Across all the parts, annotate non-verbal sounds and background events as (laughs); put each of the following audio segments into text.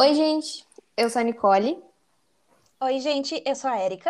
Oi, gente, eu sou a Nicole. Oi, gente, eu sou a Érica.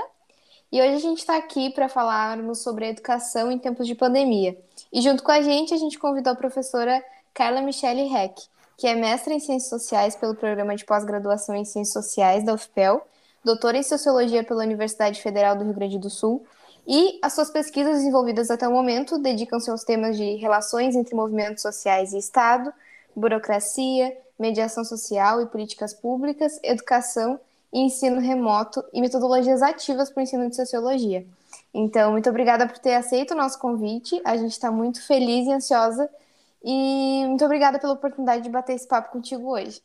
E hoje a gente está aqui para falarmos sobre a educação em tempos de pandemia. E junto com a gente, a gente convidou a professora Carla Michele Heck, que é mestra em Ciências Sociais pelo Programa de Pós-Graduação em Ciências Sociais da UFPEL, doutora em Sociologia pela Universidade Federal do Rio Grande do Sul, e as suas pesquisas desenvolvidas até o momento dedicam-se aos temas de relações entre movimentos sociais e Estado, burocracia, mediação social e políticas públicas, educação e ensino remoto e metodologias ativas para o ensino de sociologia. Então, muito obrigada por ter aceito o nosso convite. A gente está muito feliz e ansiosa. E muito obrigada pela oportunidade de bater esse papo contigo hoje.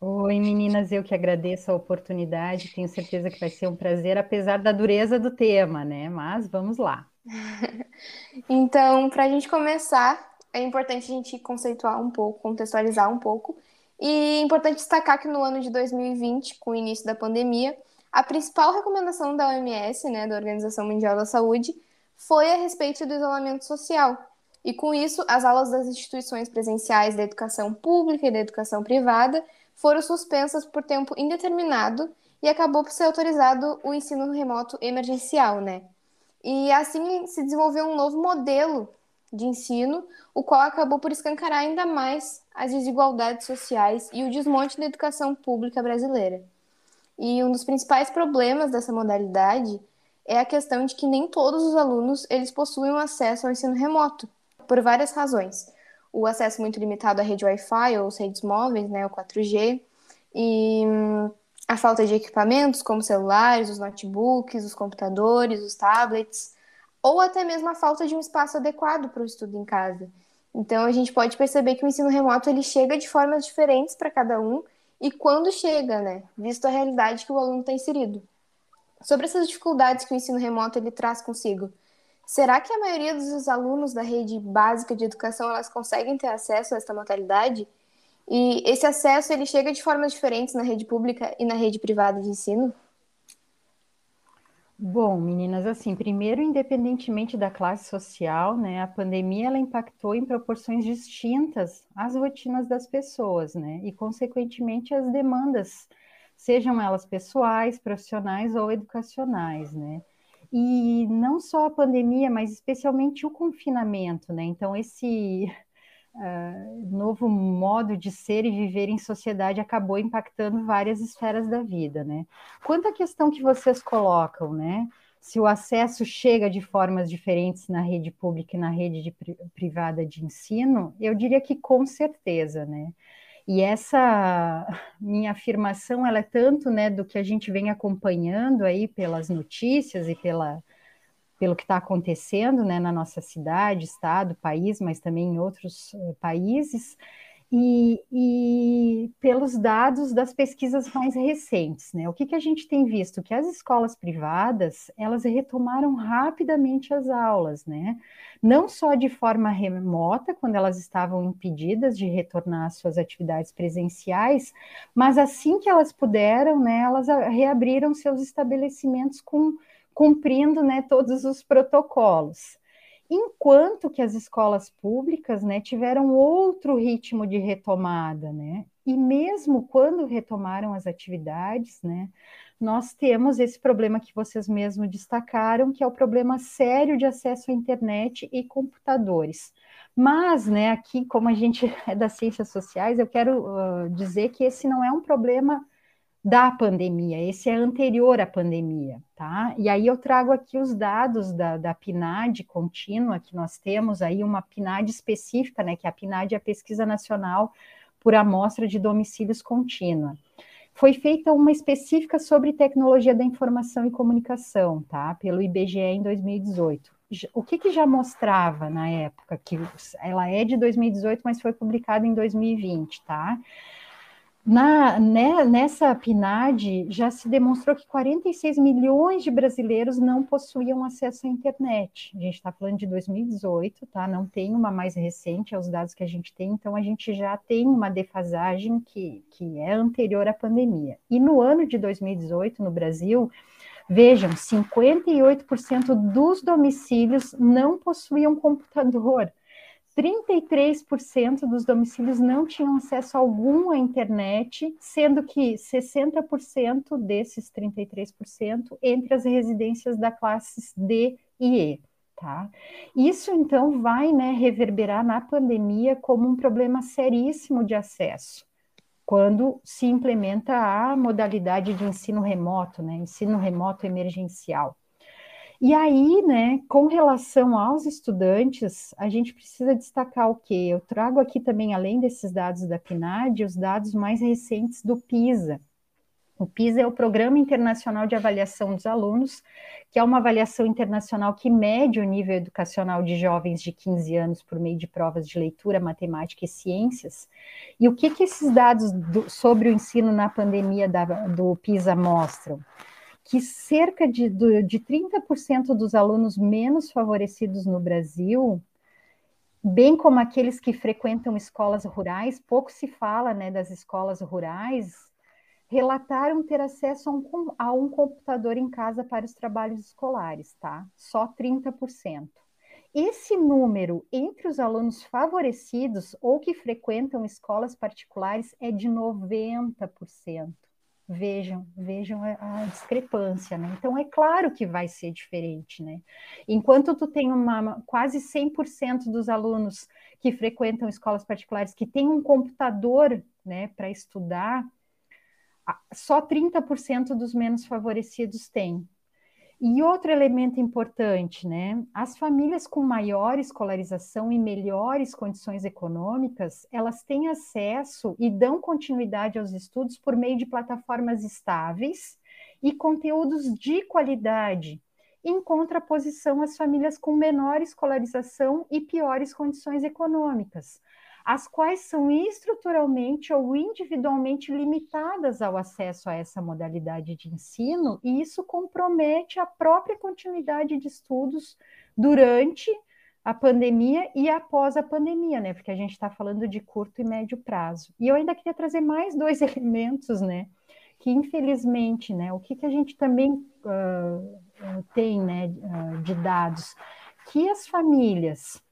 Oi, meninas, eu que agradeço a oportunidade. Tenho certeza que vai ser um prazer, apesar da dureza do tema, né? Mas vamos lá. (laughs) então, para a gente começar, é importante a gente conceituar um pouco, contextualizar um pouco e é importante destacar que no ano de 2020, com o início da pandemia, a principal recomendação da OMS, né, da Organização Mundial da Saúde, foi a respeito do isolamento social. E com isso, as aulas das instituições presenciais da educação pública e da educação privada foram suspensas por tempo indeterminado e acabou por ser autorizado o ensino remoto emergencial, né? E assim se desenvolveu um novo modelo de ensino, o qual acabou por escancarar ainda mais as desigualdades sociais e o desmonte da educação pública brasileira. E um dos principais problemas dessa modalidade é a questão de que nem todos os alunos eles possuem acesso ao ensino remoto, por várias razões. O acesso muito limitado à rede Wi-Fi ou redes móveis, né, o 4G, e hum, a falta de equipamentos como celulares, os notebooks, os computadores, os tablets, ou até mesmo a falta de um espaço adequado para o estudo em casa. Então a gente pode perceber que o ensino remoto ele chega de formas diferentes para cada um e quando chega, né, visto a realidade que o aluno está inserido. Sobre essas dificuldades que o ensino remoto ele traz consigo, será que a maioria dos alunos da rede básica de educação elas conseguem ter acesso a esta modalidade? E esse acesso ele chega de formas diferentes na rede pública e na rede privada de ensino? Bom, meninas, assim, primeiro, independentemente da classe social, né, a pandemia ela impactou em proporções distintas as rotinas das pessoas, né, e consequentemente as demandas, sejam elas pessoais, profissionais ou educacionais, né. E não só a pandemia, mas especialmente o confinamento, né. Então esse uh, novo modo de ser e viver em sociedade acabou impactando várias esferas da vida, né? Quanto à questão que vocês colocam, né? Se o acesso chega de formas diferentes na rede pública e na rede de, privada de ensino, eu diria que com certeza, né? E essa minha afirmação, ela é tanto, né, do que a gente vem acompanhando aí pelas notícias e pela, pelo que está acontecendo né, na nossa cidade, estado, país, mas também em outros uh, países, e, e, pelos dados das pesquisas mais recentes. Né? O que, que a gente tem visto? Que as escolas privadas, elas retomaram rapidamente as aulas, né? não só de forma remota, quando elas estavam impedidas de retornar às suas atividades presenciais, mas assim que elas puderam, né, elas reabriram seus estabelecimentos com cumprindo né, todos os protocolos. Enquanto que as escolas públicas né, tiveram outro ritmo de retomada, né? E mesmo quando retomaram as atividades, né, nós temos esse problema que vocês mesmos destacaram, que é o problema sério de acesso à internet e computadores. Mas, né, aqui, como a gente (laughs) é das ciências sociais, eu quero uh, dizer que esse não é um problema da pandemia, esse é anterior à pandemia, tá? E aí eu trago aqui os dados da, da PNAD contínua, que nós temos aí uma PNAD específica, né, que a PNAD é a Pesquisa Nacional por Amostra de Domicílios Contínua. Foi feita uma específica sobre tecnologia da informação e comunicação, tá? Pelo IBGE em 2018. O que, que já mostrava na época? Que ela é de 2018, mas foi publicada em 2020, tá? Na, né, nessa PNAD, já se demonstrou que 46 milhões de brasileiros não possuíam acesso à internet. A gente está falando de 2018, tá? Não tem uma mais recente, é os dados que a gente tem, então a gente já tem uma defasagem que, que é anterior à pandemia. E no ano de 2018, no Brasil, vejam, 58% dos domicílios não possuíam computador. 33% dos domicílios não tinham acesso algum à internet, sendo que 60% desses 33% entre as residências da classes D e E. Tá? Isso então vai né, reverberar na pandemia como um problema seríssimo de acesso, quando se implementa a modalidade de ensino remoto, né, ensino remoto emergencial. E aí, né, com relação aos estudantes, a gente precisa destacar o quê? Eu trago aqui também, além desses dados da PNAD, os dados mais recentes do PISA. O PISA é o Programa Internacional de Avaliação dos Alunos, que é uma avaliação internacional que mede o nível educacional de jovens de 15 anos por meio de provas de leitura, matemática e ciências. E o que, que esses dados do, sobre o ensino na pandemia da, do PISA mostram? Que cerca de, de 30% dos alunos menos favorecidos no Brasil, bem como aqueles que frequentam escolas rurais, pouco se fala né, das escolas rurais, relataram ter acesso a um, a um computador em casa para os trabalhos escolares, tá? Só 30%. Esse número entre os alunos favorecidos ou que frequentam escolas particulares é de 90%. Vejam, vejam a, discrepância, né? Então é claro que vai ser diferente, né? Enquanto tu tem uma quase 100% dos alunos que frequentam escolas particulares que têm um computador, né, para estudar, só 30% dos menos favorecidos têm. E outro elemento importante, né? As famílias com maior escolarização e melhores condições econômicas, elas têm acesso e dão continuidade aos estudos por meio de plataformas estáveis e conteúdos de qualidade, em contraposição às famílias com menor escolarização e piores condições econômicas, as quais são estruturalmente ou individualmente limitadas ao acesso a essa modalidade de ensino, e isso compromete a própria continuidade de estudos durante a pandemia e após a pandemia, né? Porque a gente está falando de curto e médio prazo. E eu ainda queria trazer mais dois (laughs) elementos, né? Que infelizmente, né? O que, que a gente também uh, tem, né? Uh, de dados, que as famílias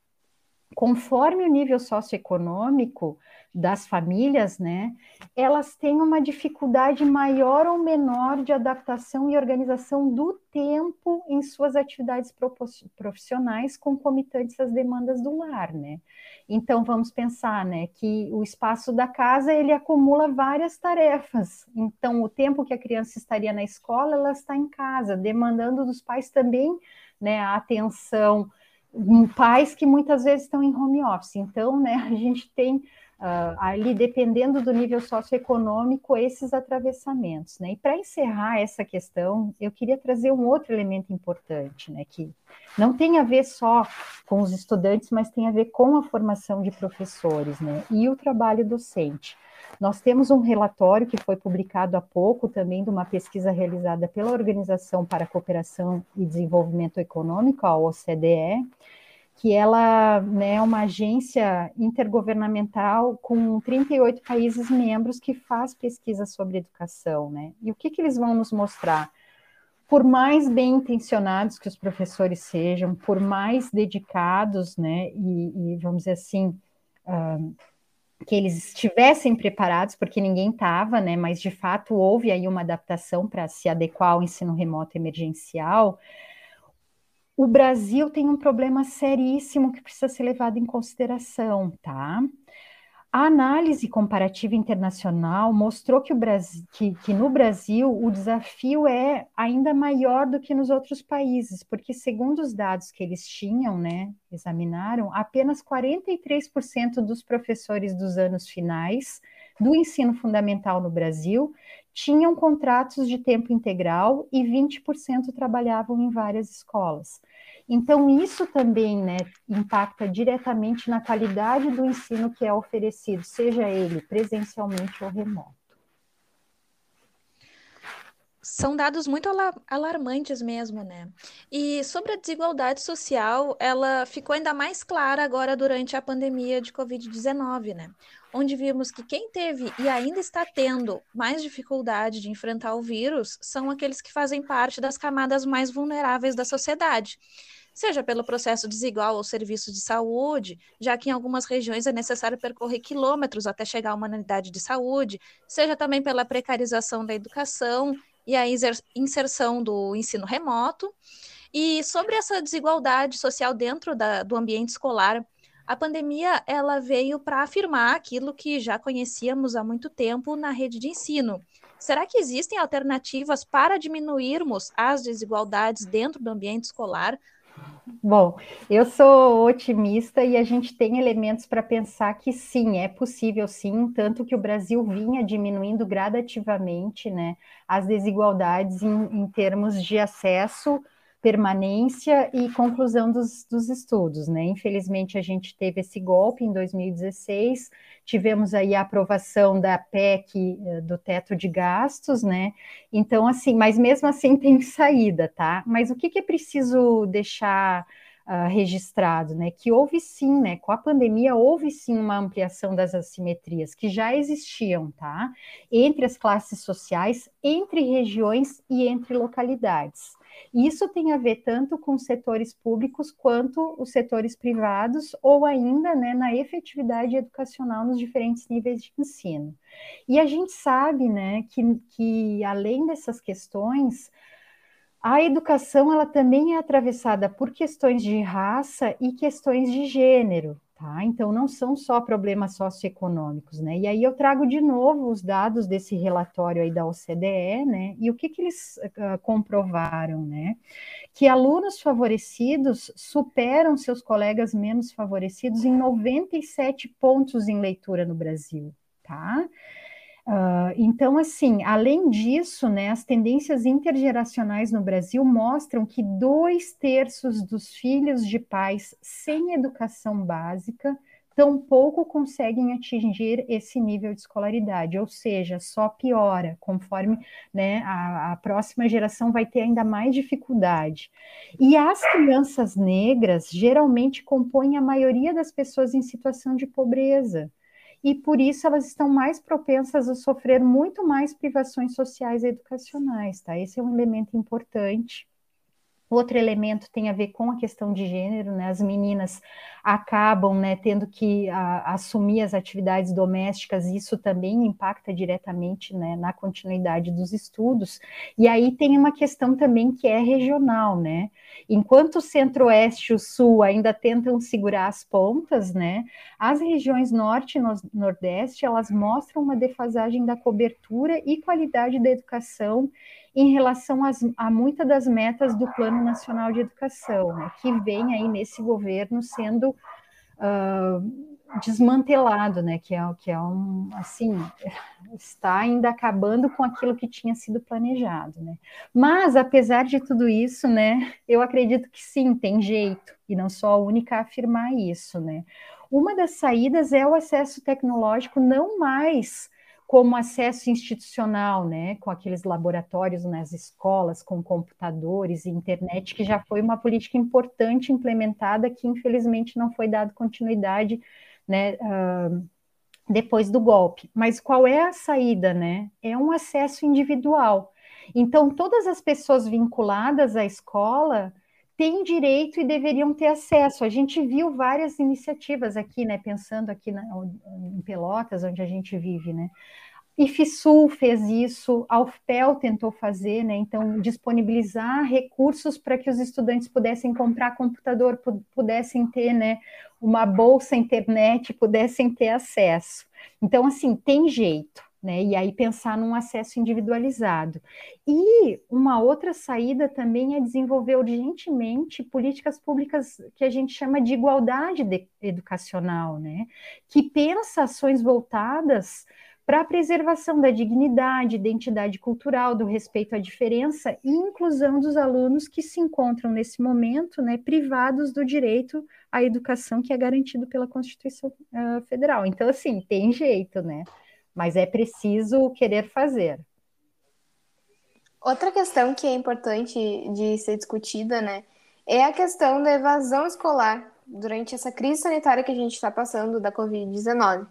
conforme o nível socioeconômico das famílias, né, elas têm uma dificuldade maior ou menor de adaptação e organização do tempo em suas atividades profissionais concomitantes às demandas do lar, né? Então vamos pensar, né, que o espaço da casa ele acumula várias tarefas. Então o tempo que a criança estaria na escola, ela está em casa, demandando dos pais também, né, a atenção pais que muitas vezes estão em home office. Então, né, a gente tem uh, ali, dependendo do nível socioeconômico, esses atravessamentos. Né? E para encerrar essa questão, eu queria trazer um outro elemento importante, né, que não tem a ver só com os estudantes, mas tem a ver com a formação de professores né, e o trabalho docente. Nós temos um relatório que foi publicado há pouco, também de uma pesquisa realizada pela Organização para a Cooperação e Desenvolvimento Econômico, a OCDE, que ela né, é uma agência intergovernamental com 38 países membros que faz pesquisa sobre educação. Né? E o que, que eles vão nos mostrar? Por mais bem intencionados que os professores sejam, por mais dedicados, né, e, e vamos dizer assim, uh, que eles estivessem preparados, porque ninguém estava, né? Mas de fato houve aí uma adaptação para se adequar ao ensino remoto emergencial. O Brasil tem um problema seríssimo que precisa ser levado em consideração, tá? A análise comparativa internacional mostrou que, Brasil, que, que, no Brasil o desafio é ainda maior do que nos outros países, porque, segundo os dados que eles tinham, né, examinaram, apenas 43% dos professores dos anos finais do ensino fundamental no Brasil tinham contratos de tempo integral e 20% trabalhavam em várias escolas. Então, isso também né, impacta diretamente na qualidade do ensino que é oferecido, seja ele presencialmente ou remoto. São dados muito alarmantes mesmo, né? E sobre a desigualdade social, ela ficou ainda mais clara agora durante a pandemia de Covid-19, né? Onde vimos que quem teve e ainda está tendo mais dificuldade de enfrentar o vírus são aqueles que fazem parte das camadas mais vulneráveis da sociedade seja pelo processo desigual aos serviços de saúde, já que em algumas regiões é necessário percorrer quilômetros até chegar a uma unidade de saúde, seja também pela precarização da educação e a inserção do ensino remoto. E sobre essa desigualdade social dentro da, do ambiente escolar, a pandemia ela veio para afirmar aquilo que já conhecíamos há muito tempo na rede de ensino. Será que existem alternativas para diminuirmos as desigualdades dentro do ambiente escolar, Bom, eu sou otimista e a gente tem elementos para pensar que sim, é possível sim, tanto que o Brasil vinha diminuindo gradativamente né, as desigualdades em, em termos de acesso permanência e conclusão dos, dos estudos, né? Infelizmente, a gente teve esse golpe em 2016, tivemos aí a aprovação da PEC eh, do teto de gastos, né? Então, assim, mas mesmo assim (laughs) tem saída, tá? Mas o que, que é preciso deixar uh, registrado, né? Que houve sim, né? Com a pandemia, houve sim uma ampliação das assimetrias que já existiam, tá? Entre as classes sociais, entre regiões e entre localidades. Isso tem a ver tanto com setores públicos quanto os setores privados, ou ainda né, na efetividade educacional nos diferentes níveis de ensino. E a gente sabe né, que, que além dessas questões, a educação ela também é atravessada por questões de raça e questões de gênero. Tá? Então, não são só problemas socioeconômicos, né? E aí eu trago de novo os dados desse relatório aí da OCDE, né? E o que, que eles uh, comprovaram, né? Que alunos favorecidos superam seus colegas menos favorecidos em 97 pontos em leitura no Brasil, tá? Uh, então, assim, além disso, né, as tendências intergeracionais no Brasil mostram que dois terços dos filhos de pais sem educação básica tampouco conseguem atingir esse nível de escolaridade, ou seja, só piora, conforme né, a, a próxima geração vai ter ainda mais dificuldade. E as crianças negras geralmente compõem a maioria das pessoas em situação de pobreza e por isso elas estão mais propensas a sofrer muito mais privações sociais e educacionais, tá? Esse é um elemento importante. Outro elemento tem a ver com a questão de gênero, né? As meninas acabam, né, tendo que a, assumir as atividades domésticas, e isso também impacta diretamente, né, na continuidade dos estudos. E aí tem uma questão também que é regional, né? Enquanto o Centro-Oeste e o Sul ainda tentam segurar as pontas, né? As regiões Norte e Nordeste elas mostram uma defasagem da cobertura e qualidade da educação em relação às, a muitas das metas do Plano Nacional de Educação, né, que vem aí nesse governo sendo uh, desmantelado, né, que é, que é um, assim, está ainda acabando com aquilo que tinha sido planejado, né. Mas, apesar de tudo isso, né, eu acredito que sim, tem jeito, e não sou a única a afirmar isso, né. Uma das saídas é o acesso tecnológico não mais como acesso institucional, né, com aqueles laboratórios nas escolas, com computadores e internet, que já foi uma política importante implementada, que infelizmente não foi dado continuidade, né, uh, depois do golpe. Mas qual é a saída, né? É um acesso individual. Então, todas as pessoas vinculadas à escola têm direito e deveriam ter acesso. A gente viu várias iniciativas aqui, né? Pensando aqui na, em Pelotas, onde a gente vive, né? IFSUL fez isso, a UFPEL tentou fazer, né? Então, disponibilizar recursos para que os estudantes pudessem comprar computador, pudessem ter, né, uma bolsa internet, pudessem ter acesso. Então, assim, tem jeito né? E aí pensar num acesso individualizado. E uma outra saída também é desenvolver urgentemente políticas públicas que a gente chama de igualdade de educacional, né? Que pensa ações voltadas para a preservação da dignidade, identidade cultural, do respeito à diferença e inclusão dos alunos que se encontram nesse momento, né, privados do direito à educação que é garantido pela Constituição uh, Federal. Então, assim, tem jeito, né? Mas é preciso querer fazer. Outra questão que é importante de ser discutida, né, é a questão da evasão escolar durante essa crise sanitária que a gente está passando da Covid-19.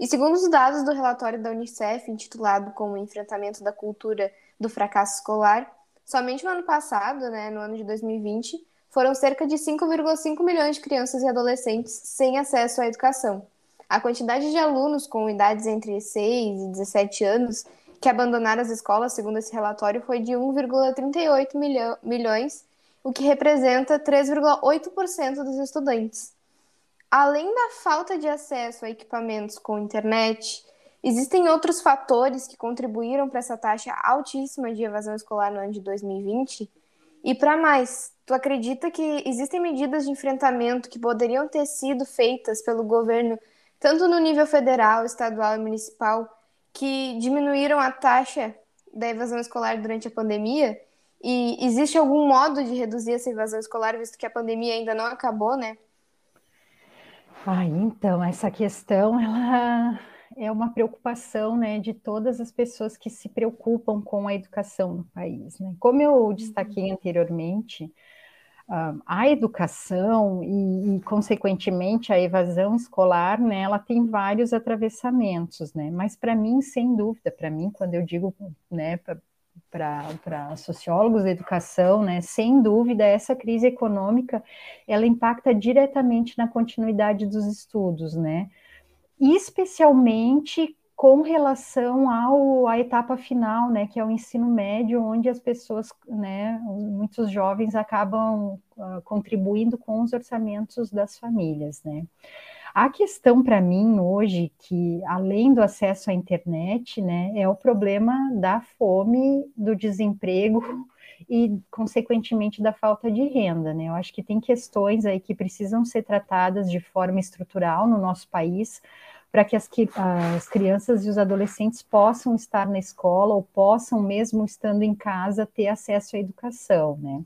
E segundo os dados do relatório da Unicef, intitulado como Enfrentamento da Cultura do Fracasso Escolar, somente no ano passado, né, no ano de 2020, foram cerca de 5,5 milhões de crianças e adolescentes sem acesso à educação. A quantidade de alunos com idades entre 6 e 17 anos que abandonaram as escolas, segundo esse relatório, foi de 1,38 milhões, o que representa 3,8% dos estudantes. Além da falta de acesso a equipamentos com internet, existem outros fatores que contribuíram para essa taxa altíssima de evasão escolar no ano de 2020? E para mais, tu acredita que existem medidas de enfrentamento que poderiam ter sido feitas pelo governo, tanto no nível federal, estadual e municipal, que diminuíram a taxa da evasão escolar durante a pandemia? E existe algum modo de reduzir essa evasão escolar, visto que a pandemia ainda não acabou, né? Ah, então, essa questão, ela é uma preocupação né, de todas as pessoas que se preocupam com a educação no país. Né? Como eu destaquei uhum. anteriormente, a educação e, e, consequentemente, a evasão escolar, né, ela tem vários atravessamentos, né? Mas para mim, sem dúvida, para mim, quando eu digo, né, para sociólogos da educação, né, sem dúvida, essa crise econômica, ela impacta diretamente na continuidade dos estudos, né? especialmente com relação ao, à etapa final, né, que é o ensino médio, onde as pessoas, né, muitos jovens acabam uh, contribuindo com os orçamentos das famílias, né. A questão para mim hoje, que além do acesso à internet, né, é o problema da fome, do desemprego e, consequentemente, da falta de renda, né. Eu acho que tem questões aí que precisam ser tratadas de forma estrutural no nosso país, para que as, as crianças e os adolescentes possam estar na escola ou possam, mesmo estando em casa, ter acesso à educação, né?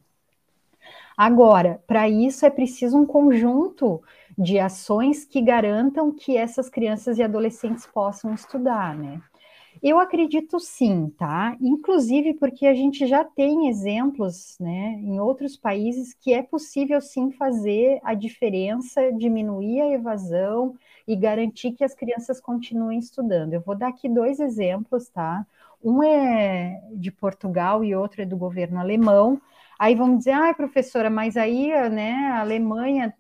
Agora, para isso é preciso um conjunto de ações que garantam que essas crianças e adolescentes possam estudar, né? Eu acredito sim, tá? Inclusive porque a gente já tem exemplos, né, em outros países que é possível sim fazer a diferença, diminuir a evasão e garantir que as crianças continuem estudando. Eu vou dar aqui dois exemplos, tá? Um é de Portugal e outro é do governo alemão. Aí vamos dizer, ah, professora, mas aí, né, a Alemanha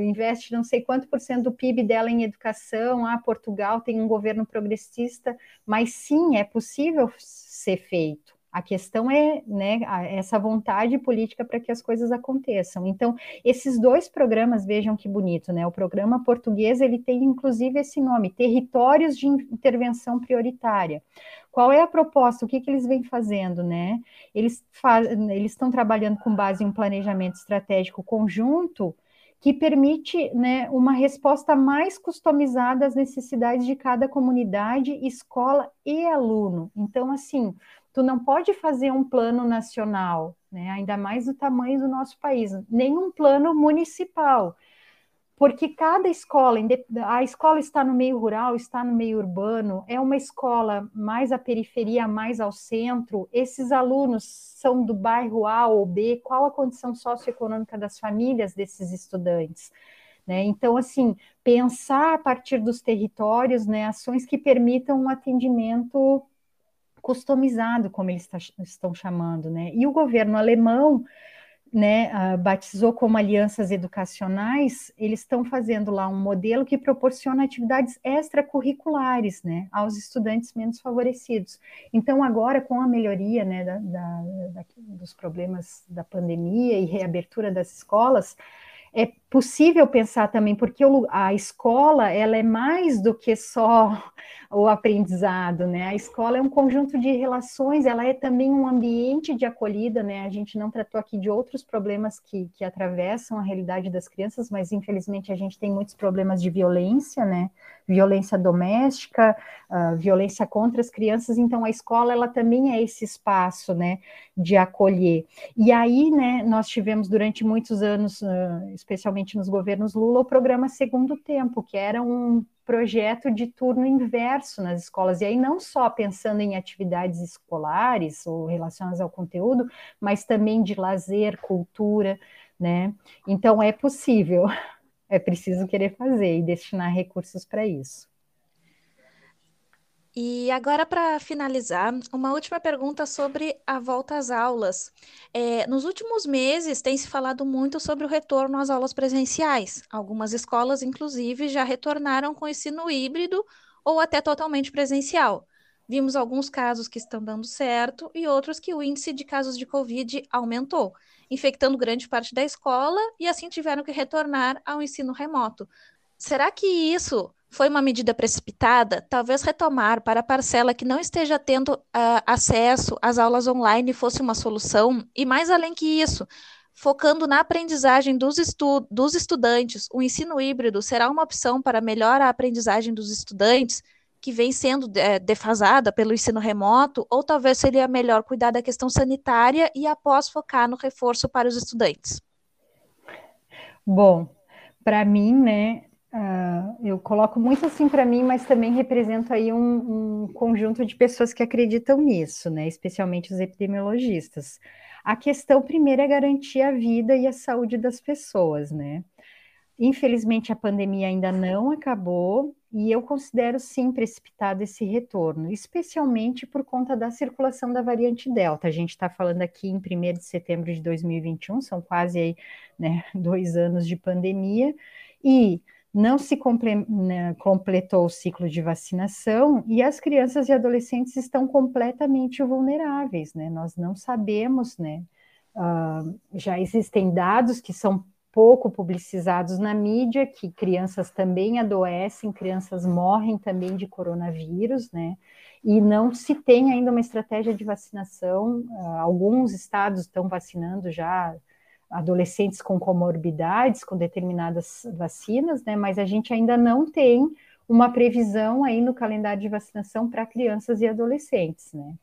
investe não sei quanto por cento do PIB dela em educação, ah, Portugal tem um governo progressista, mas sim, é possível ser feito. A questão é né, essa vontade política para que as coisas aconteçam. Então, esses dois programas, vejam que bonito, né? O programa português ele tem inclusive esse nome, Territórios de Intervenção Prioritária. Qual é a proposta? O que, que eles vêm fazendo, né? Eles, faz, eles estão trabalhando com base em um planejamento estratégico conjunto que permite né, uma resposta mais customizada às necessidades de cada comunidade, escola e aluno. Então, assim, tu não pode fazer um plano nacional, né, ainda mais do tamanho do nosso país, nem um plano municipal porque cada escola, a escola está no meio rural, está no meio urbano, é uma escola mais à periferia, mais ao centro, esses alunos são do bairro A ou B, qual a condição socioeconômica das famílias desses estudantes? Né? Então, assim, pensar a partir dos territórios, né, ações que permitam um atendimento customizado, como eles estão chamando, né? E o governo alemão né, batizou como alianças educacionais, eles estão fazendo lá um modelo que proporciona atividades extracurriculares, né, aos estudantes menos favorecidos. Então, agora, com a melhoria, né, da, da, da, dos problemas da pandemia e reabertura das escolas, é possível pensar também, porque a escola ela é mais do que só (laughs) o aprendizado, né? A escola é um conjunto de relações, ela é também um ambiente de acolhida, né? A gente não tratou aqui de outros problemas que, que atravessam a realidade das crianças, mas infelizmente a gente tem muitos problemas de violência, né? Violência doméstica, uh, violência contra as crianças, então a escola ela também é esse espaço, né? De acolher. E aí, né? Nós tivemos durante muitos anos, uh, especialmente nos governos Lula, o programa Segundo Tempo, que era um projeto de turno inverso nas escolas, e aí não só pensando em atividades escolares ou relacionadas ao conteúdo, mas também de lazer, cultura, né? Então é possível, (laughs) é preciso querer fazer e destinar recursos para isso. E agora, para finalizar, uma última pergunta sobre a volta às aulas. É, nos últimos meses, tem se falado muito sobre o retorno às aulas presenciais. Algumas escolas, inclusive, já retornaram com ensino híbrido ou até totalmente presencial. Vimos alguns casos que estão dando certo e outros que o índice de casos de Covid aumentou, infectando grande parte da escola e assim tiveram que retornar ao ensino remoto. Será que isso foi uma medida precipitada, talvez retomar para a parcela que não esteja tendo uh, acesso às aulas online fosse uma solução, e mais além que isso, focando na aprendizagem dos, estu dos estudantes, o ensino híbrido será uma opção para melhorar a aprendizagem dos estudantes, que vem sendo é, defasada pelo ensino remoto, ou talvez seria melhor cuidar da questão sanitária e após focar no reforço para os estudantes? Bom, para mim, né, Uh, eu coloco muito assim para mim, mas também represento aí um, um, conjunto de pessoas que acreditam nisso, né? Especialmente os epidemiologistas. A questão primeiro é garantir a vida e a saúde das pessoas, né? Infelizmente a pandemia ainda não acabou e eu considero sim precipitado esse retorno, especialmente por conta da circulação da variante Delta. A gente está falando aqui em 1 de setembro de 2021, são quase aí, né, (laughs) dois anos de pandemia, e não se comple né, completou o ciclo de vacinação e as crianças e adolescentes estão completamente vulneráveis, né? Nós não sabemos, né? Uh, já existem dados que são pouco publicizados na mídia, que crianças também adoecem, crianças morrem também de coronavírus, né? E não se tem ainda uma estratégia de vacinação. Uh, alguns estados estão vacinando já adolescentes com comorbidades, com determinadas vacinas, né? Mas a gente ainda não tem uma previsão aí no calendário de vacinação para crianças e adolescentes, né?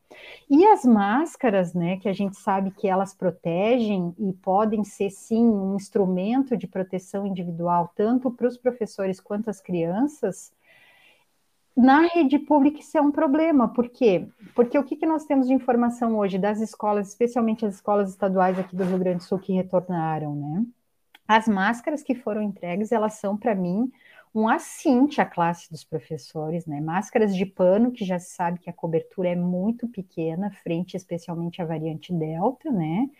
E as máscaras, né, que a gente sabe que elas protegem e podem ser sim um instrumento de proteção individual tanto para os professores quanto as crianças, na rede pública isso é um problema, por quê? Porque o que, que nós temos de informação hoje das escolas, especialmente as escolas estaduais aqui do Rio Grande do Sul que retornaram, né? As máscaras que foram entregues, elas são, para mim, um assinte à classe dos professores, né? Máscaras de pano, que já se sabe que a cobertura é muito pequena, frente especialmente à variante Delta, né?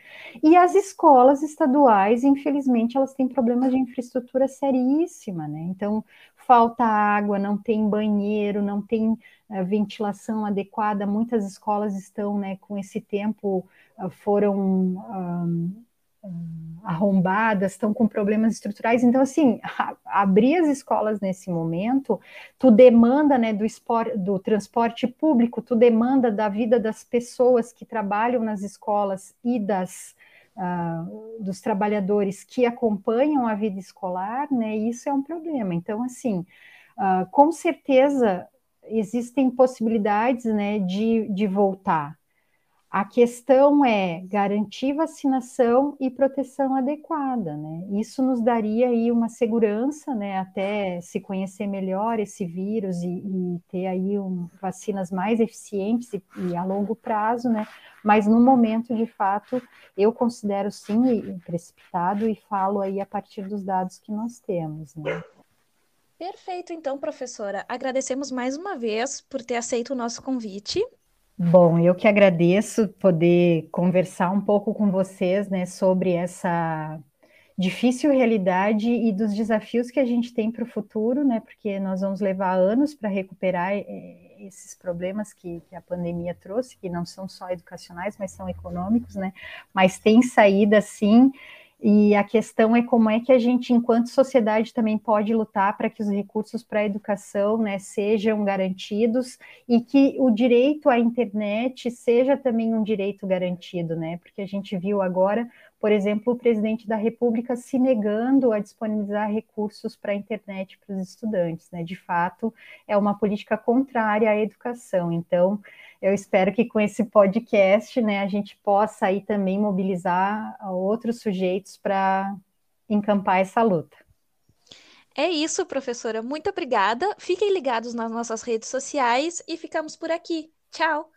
E as escolas estaduais, infelizmente, elas têm problemas de infraestrutura seríssima, né? Então, falta água, não tem banheiro, não tem uh, ventilação adequada. Muitas escolas estão, né, com esse tempo, uh, foram. Um, arrombadas, estão com problemas estruturais. Então, assim, a, abrir as escolas nesse momento, tu demanda né, do, espor, do transporte público, tu demanda da vida das pessoas que trabalham nas escolas e das, uh, dos trabalhadores que acompanham a vida escolar, né? Isso é um problema. Então, assim, uh, com certeza existem possibilidades né, de, de voltar. A questão é garantir vacinação e proteção adequada, né? Isso nos daria aí uma segurança, né? Até se conhecer melhor esse vírus e, e ter aí um, vacinas mais eficientes e, e, a longo prazo, né? Mas no momento, de fato, eu considero sim precipitado e falo aí a partir dos dados que nós temos, né? Perfeito, então, professora. Agradecemos mais uma vez por ter aceito o nosso convite Bom, eu que agradeço poder conversar um pouco com vocês, né, sobre essa difícil realidade e dos desafios que a gente tem para o futuro, né, porque nós vamos levar anos para recuperar é, esses problemas que, que, a pandemia trouxe, que não são só educacionais, mas são econômicos, né, mas tem saída sim e a questão é como é que a gente, enquanto sociedade, também pode lutar para que os recursos para a educação né, sejam garantidos e que o direito à internet seja também um direito garantido, né? Porque a gente viu agora, por exemplo, o presidente da República se negando a disponibilizar recursos para a internet para os estudantes, né? De fato, é uma política contrária à educação. Então, eu espero que com esse podcast, né, a gente possa aí também mobilizar outros sujeitos para encampar essa luta. É isso, professora. Muito obrigada. Fiquem ligados nas nossas redes sociais e ficamos por aqui. Tchau!